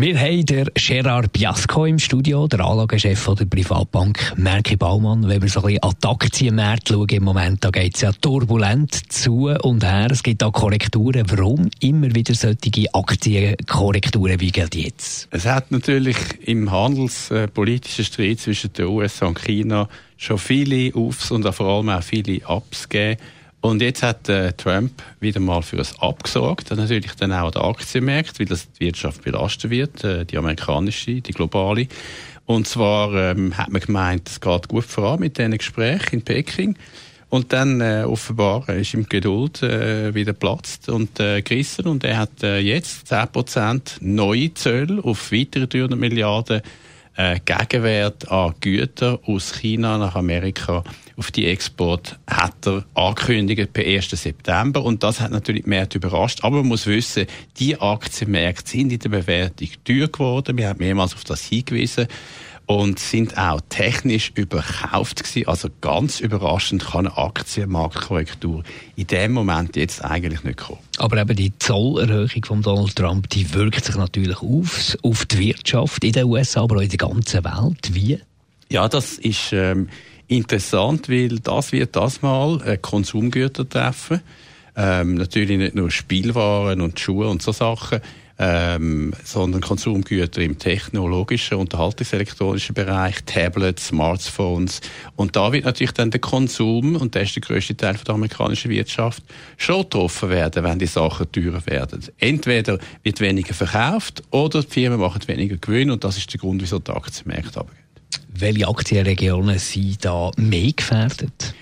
wir haben den Gerard Biasco im Studio, der Anlagechef der Privatbank Merki Baumann. Wenn wir so ein bisschen an die Aktienmärkte schauen im Moment, da geht es ja turbulent zu und her. Es gibt da Korrekturen. Warum immer wieder solche Aktienkorrekturen wie gilt jetzt? Es hat natürlich im handelspolitischen Streit zwischen den USA und China schon viele Aufs und vor allem auch viele Ups gegeben. Und jetzt hat äh, Trump wieder mal für ein abgesorgt, natürlich dann auch der Aktienmarkt, weil das die Wirtschaft belasten wird, äh, die amerikanische, die globale. Und zwar ähm, hat man gemeint, es geht gut voran mit diesen Gesprächen in Peking. Und dann äh, offenbar ist ihm Geduld äh, wieder platzt und äh, gerissen und er hat äh, jetzt 10% neue Zölle auf weitere 300 Milliarden äh, Gegenwert an Güter aus China nach Amerika auf die Export hat er angekündigt per 1. September und das hat natürlich die Märkte überrascht. Aber man muss wissen, die Aktienmärkte sind in der Bewertung teuer geworden. Wir haben mehrmals auf das hingewiesen und sind auch technisch überkauft gewesen. Also ganz überraschend kann eine Aktienmarktkorrektur in dem Moment jetzt eigentlich nicht kommen. Aber eben die Zollerhöhung von Donald Trump, die wirkt sich natürlich auf, auf die Wirtschaft in den USA, aber auch in der ganzen Welt. Wie? Ja, das ist ähm, interessant, weil das wird das mal äh, Konsumgüter treffen. Ähm, natürlich nicht nur Spielwaren und Schuhe und so Sachen, ähm, sondern Konsumgüter im technologischen, unterhaltungselektronischen Bereich, Tablets, Smartphones. Und da wird natürlich dann der Konsum, und das ist der grösste Teil der amerikanischen Wirtschaft, schon getroffen werden, wenn die Sachen teurer werden. Entweder wird weniger verkauft oder die Firmen machen weniger Gewinn und das ist der Grund, wieso die Aktienmärkte runtergehen. Welche Aktienregionen sind da mehr gefährdet?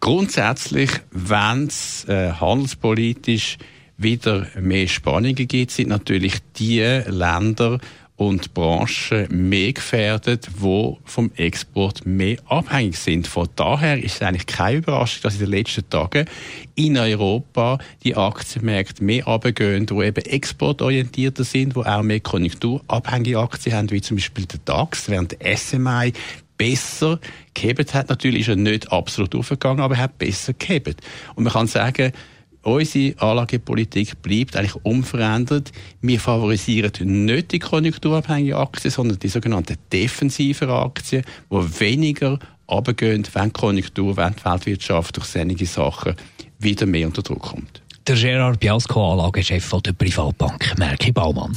Grundsätzlich, wenn es äh, handelspolitisch wieder mehr Spannungen gibt, sind natürlich die Länder und Branchen mehr gefährdet, wo vom Export mehr abhängig sind. Von daher ist es eigentlich keine Überraschung, dass in den letzten Tagen in Europa die Aktienmärkte mehr abgehen, wo eben exportorientierter sind, wo auch mehr konjunkturabhängige Aktien haben, wie zum Beispiel der DAX, während der SMI besser gehebt hat. Natürlich ist er nicht absolut aufgegangen, aber er hat besser gehebt. Und man kann sagen, unsere Anlagepolitik bleibt eigentlich unverändert. Wir favorisieren nicht die konjunkturabhängigen Aktien, sondern die sogenannten defensiven Aktien, die weniger runtergehen, wenn die Konjunktur, wenn die Weltwirtschaft durch solche Sachen wieder mehr unter Druck kommt. Der Gerard Biasco, Anlagechef der Privatbank Merki Baumann.